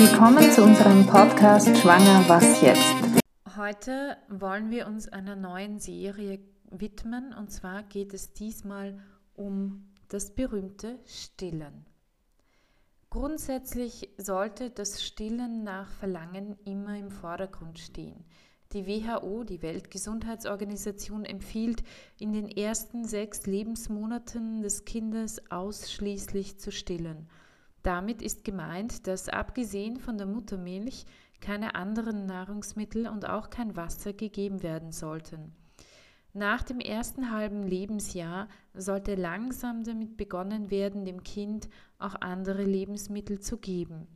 Willkommen zu unserem Podcast Schwanger, was jetzt? Heute wollen wir uns einer neuen Serie widmen und zwar geht es diesmal um das berühmte Stillen. Grundsätzlich sollte das Stillen nach Verlangen immer im Vordergrund stehen. Die WHO, die Weltgesundheitsorganisation, empfiehlt, in den ersten sechs Lebensmonaten des Kindes ausschließlich zu stillen. Damit ist gemeint, dass abgesehen von der Muttermilch keine anderen Nahrungsmittel und auch kein Wasser gegeben werden sollten. Nach dem ersten halben Lebensjahr sollte langsam damit begonnen werden, dem Kind auch andere Lebensmittel zu geben.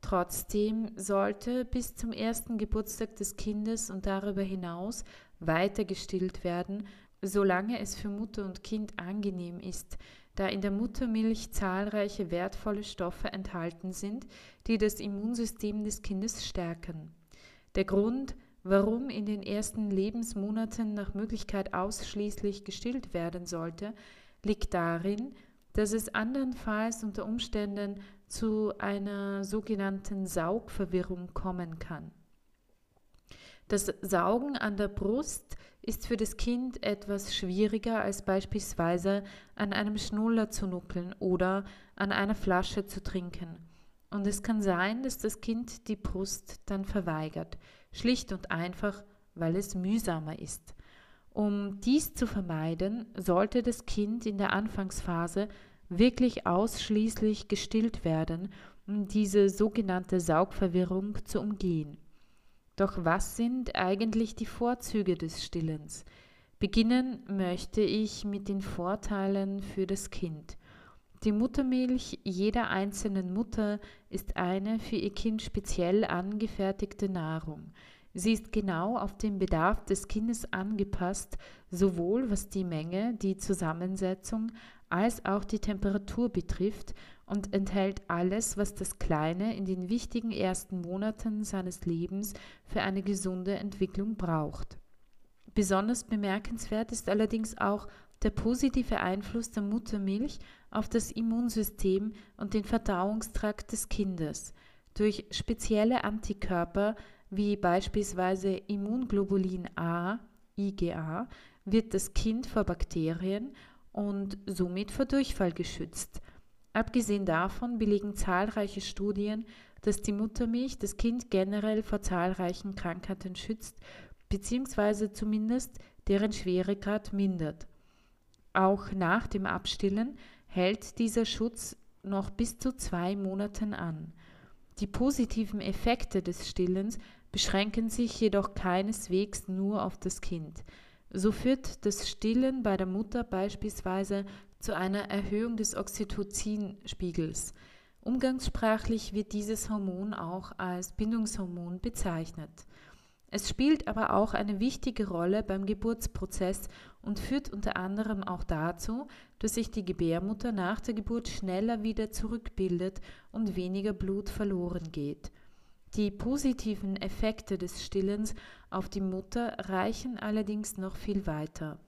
Trotzdem sollte bis zum ersten Geburtstag des Kindes und darüber hinaus weiter gestillt werden, solange es für Mutter und Kind angenehm ist, da in der Muttermilch zahlreiche wertvolle Stoffe enthalten sind, die das Immunsystem des Kindes stärken. Der Grund, warum in den ersten Lebensmonaten nach Möglichkeit ausschließlich gestillt werden sollte, liegt darin, dass es andernfalls unter Umständen zu einer sogenannten Saugverwirrung kommen kann. Das Saugen an der Brust ist für das Kind etwas schwieriger als beispielsweise an einem Schnuller zu nuckeln oder an einer Flasche zu trinken. Und es kann sein, dass das Kind die Brust dann verweigert, schlicht und einfach, weil es mühsamer ist. Um dies zu vermeiden, sollte das Kind in der Anfangsphase wirklich ausschließlich gestillt werden, um diese sogenannte Saugverwirrung zu umgehen. Doch was sind eigentlich die Vorzüge des Stillens? Beginnen möchte ich mit den Vorteilen für das Kind. Die Muttermilch jeder einzelnen Mutter ist eine für ihr Kind speziell angefertigte Nahrung. Sie ist genau auf den Bedarf des Kindes angepasst, sowohl was die Menge, die Zusammensetzung als auch die Temperatur betrifft und enthält alles, was das Kleine in den wichtigen ersten Monaten seines Lebens für eine gesunde Entwicklung braucht. Besonders bemerkenswert ist allerdings auch der positive Einfluss der Muttermilch auf das Immunsystem und den Verdauungstrakt des Kindes. Durch spezielle Antikörper wie beispielsweise Immunglobulin A, IgA, wird das Kind vor Bakterien und somit vor Durchfall geschützt. Abgesehen davon belegen zahlreiche Studien, dass die Muttermilch das Kind generell vor zahlreichen Krankheiten schützt bzw. zumindest deren Schweregrad mindert. Auch nach dem Abstillen hält dieser Schutz noch bis zu zwei Monaten an. Die positiven Effekte des Stillens beschränken sich jedoch keineswegs nur auf das Kind. So führt das Stillen bei der Mutter beispielsweise zu einer Erhöhung des Oxytocin-Spiegels. Umgangssprachlich wird dieses Hormon auch als Bindungshormon bezeichnet. Es spielt aber auch eine wichtige Rolle beim Geburtsprozess und führt unter anderem auch dazu, dass sich die Gebärmutter nach der Geburt schneller wieder zurückbildet und weniger Blut verloren geht. Die positiven Effekte des Stillens auf die Mutter reichen allerdings noch viel weiter.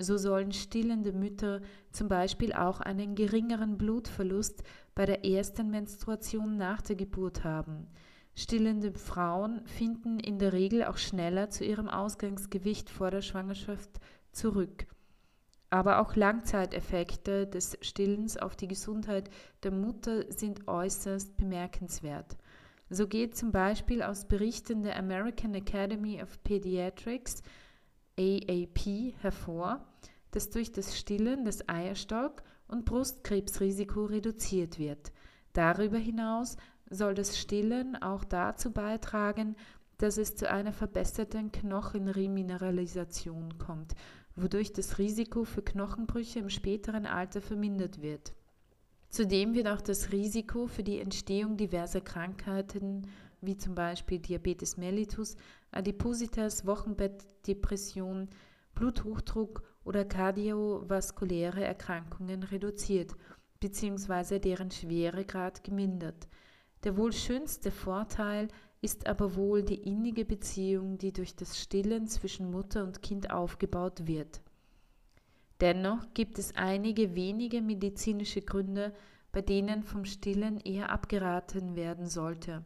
So sollen stillende Mütter zum Beispiel auch einen geringeren Blutverlust bei der ersten Menstruation nach der Geburt haben. Stillende Frauen finden in der Regel auch schneller zu ihrem Ausgangsgewicht vor der Schwangerschaft zurück. Aber auch Langzeiteffekte des Stillens auf die Gesundheit der Mutter sind äußerst bemerkenswert. So geht zum Beispiel aus Berichten der American Academy of Pediatrics AAP hervor, dass durch das Stillen das Eierstock- und Brustkrebsrisiko reduziert wird. Darüber hinaus soll das Stillen auch dazu beitragen, dass es zu einer verbesserten Knochenremineralisation kommt, wodurch das Risiko für Knochenbrüche im späteren Alter vermindert wird. Zudem wird auch das Risiko für die Entstehung diverser Krankheiten wie zum Beispiel Diabetes mellitus, Adipositas, Wochenbettdepression, Bluthochdruck oder kardiovaskuläre Erkrankungen reduziert bzw. deren Schweregrad gemindert. Der wohl schönste Vorteil ist aber wohl die innige Beziehung, die durch das Stillen zwischen Mutter und Kind aufgebaut wird. Dennoch gibt es einige wenige medizinische Gründe, bei denen vom Stillen eher abgeraten werden sollte.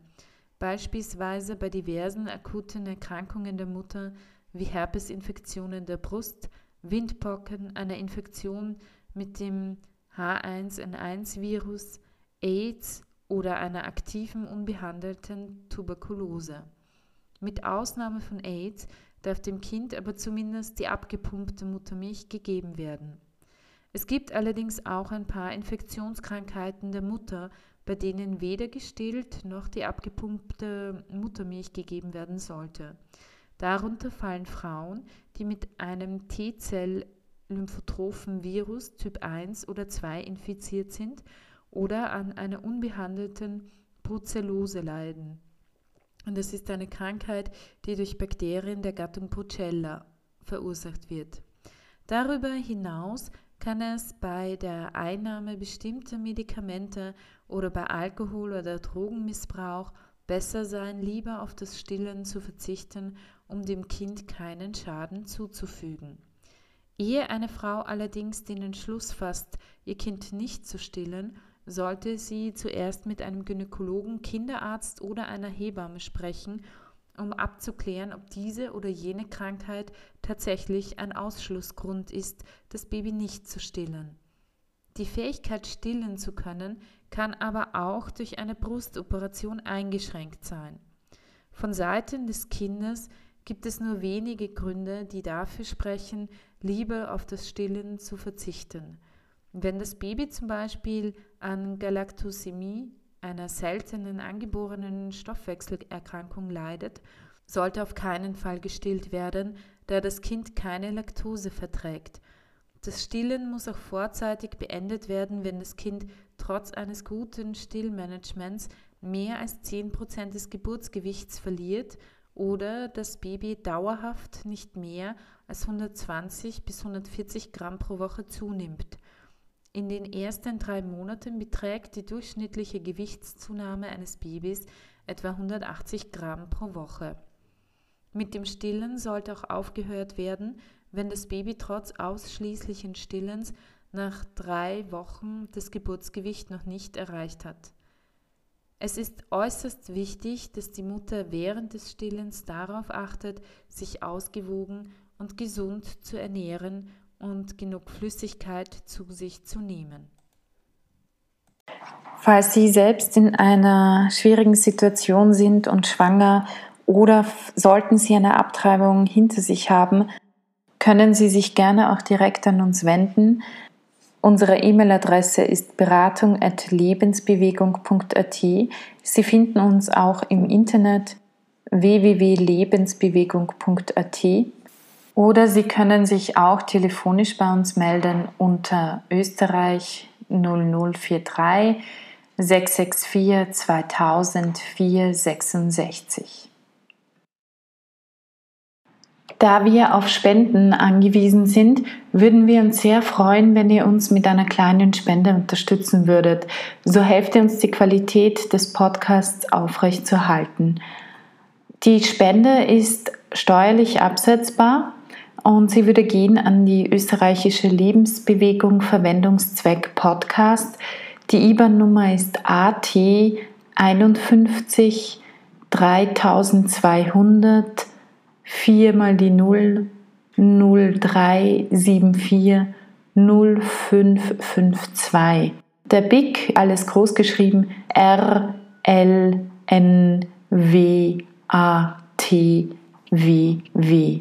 Beispielsweise bei diversen akuten Erkrankungen der Mutter wie Herpesinfektionen der Brust, Windpocken, einer Infektion mit dem H1N1-Virus, AIDS oder einer aktiven unbehandelten Tuberkulose. Mit Ausnahme von AIDS darf dem Kind aber zumindest die abgepumpte Muttermilch gegeben werden. Es gibt allerdings auch ein paar Infektionskrankheiten der Mutter, bei denen weder gestillt noch die abgepumpte Muttermilch gegeben werden sollte. Darunter fallen Frauen, die mit einem T-Zell-lymphotrophen Virus Typ 1 oder 2 infiziert sind oder an einer unbehandelten Brucellose leiden. Und das ist eine Krankheit, die durch Bakterien der Gattung Brucella verursacht wird. Darüber hinaus kann es bei der Einnahme bestimmter Medikamente oder bei Alkohol- oder Drogenmissbrauch besser sein, lieber auf das Stillen zu verzichten, um dem Kind keinen Schaden zuzufügen. Ehe eine Frau allerdings den Entschluss fasst, ihr Kind nicht zu stillen, sollte sie zuerst mit einem Gynäkologen, Kinderarzt oder einer Hebamme sprechen, um abzuklären, ob diese oder jene Krankheit tatsächlich ein Ausschlussgrund ist, das Baby nicht zu stillen. Die Fähigkeit, stillen zu können, kann aber auch durch eine Brustoperation eingeschränkt sein. Von Seiten des Kindes gibt es nur wenige Gründe, die dafür sprechen, lieber auf das Stillen zu verzichten. Wenn das Baby zum Beispiel an Galaktosämie, einer seltenen angeborenen Stoffwechselerkrankung, leidet, sollte auf keinen Fall gestillt werden, da das Kind keine Laktose verträgt. Das Stillen muss auch vorzeitig beendet werden, wenn das Kind trotz eines guten Stillmanagements mehr als 10% des Geburtsgewichts verliert oder das Baby dauerhaft nicht mehr als 120 bis 140 Gramm pro Woche zunimmt. In den ersten drei Monaten beträgt die durchschnittliche Gewichtszunahme eines Babys etwa 180 Gramm pro Woche. Mit dem Stillen sollte auch aufgehört werden, wenn das Baby trotz ausschließlichen Stillens nach drei Wochen das Geburtsgewicht noch nicht erreicht hat. Es ist äußerst wichtig, dass die Mutter während des Stillens darauf achtet, sich ausgewogen und gesund zu ernähren und genug Flüssigkeit zu sich zu nehmen. Falls Sie selbst in einer schwierigen Situation sind und schwanger oder sollten Sie eine Abtreibung hinter sich haben, können Sie sich gerne auch direkt an uns wenden. Unsere E-Mail-Adresse ist beratung.lebensbewegung.at. Sie finden uns auch im Internet www.lebensbewegung.at oder Sie können sich auch telefonisch bei uns melden unter Österreich 0043 664 2000 466. Da wir auf Spenden angewiesen sind, würden wir uns sehr freuen, wenn ihr uns mit einer kleinen Spende unterstützen würdet. So helft ihr uns, die Qualität des Podcasts aufrechtzuerhalten. Die Spende ist steuerlich absetzbar und sie würde gehen an die österreichische Lebensbewegung Verwendungszweck Podcast. Die IBAN-Nummer ist AT 51 3200 4 mal die 0 0374 0552. Der BIC, alles groß geschrieben, R L N W A T W W.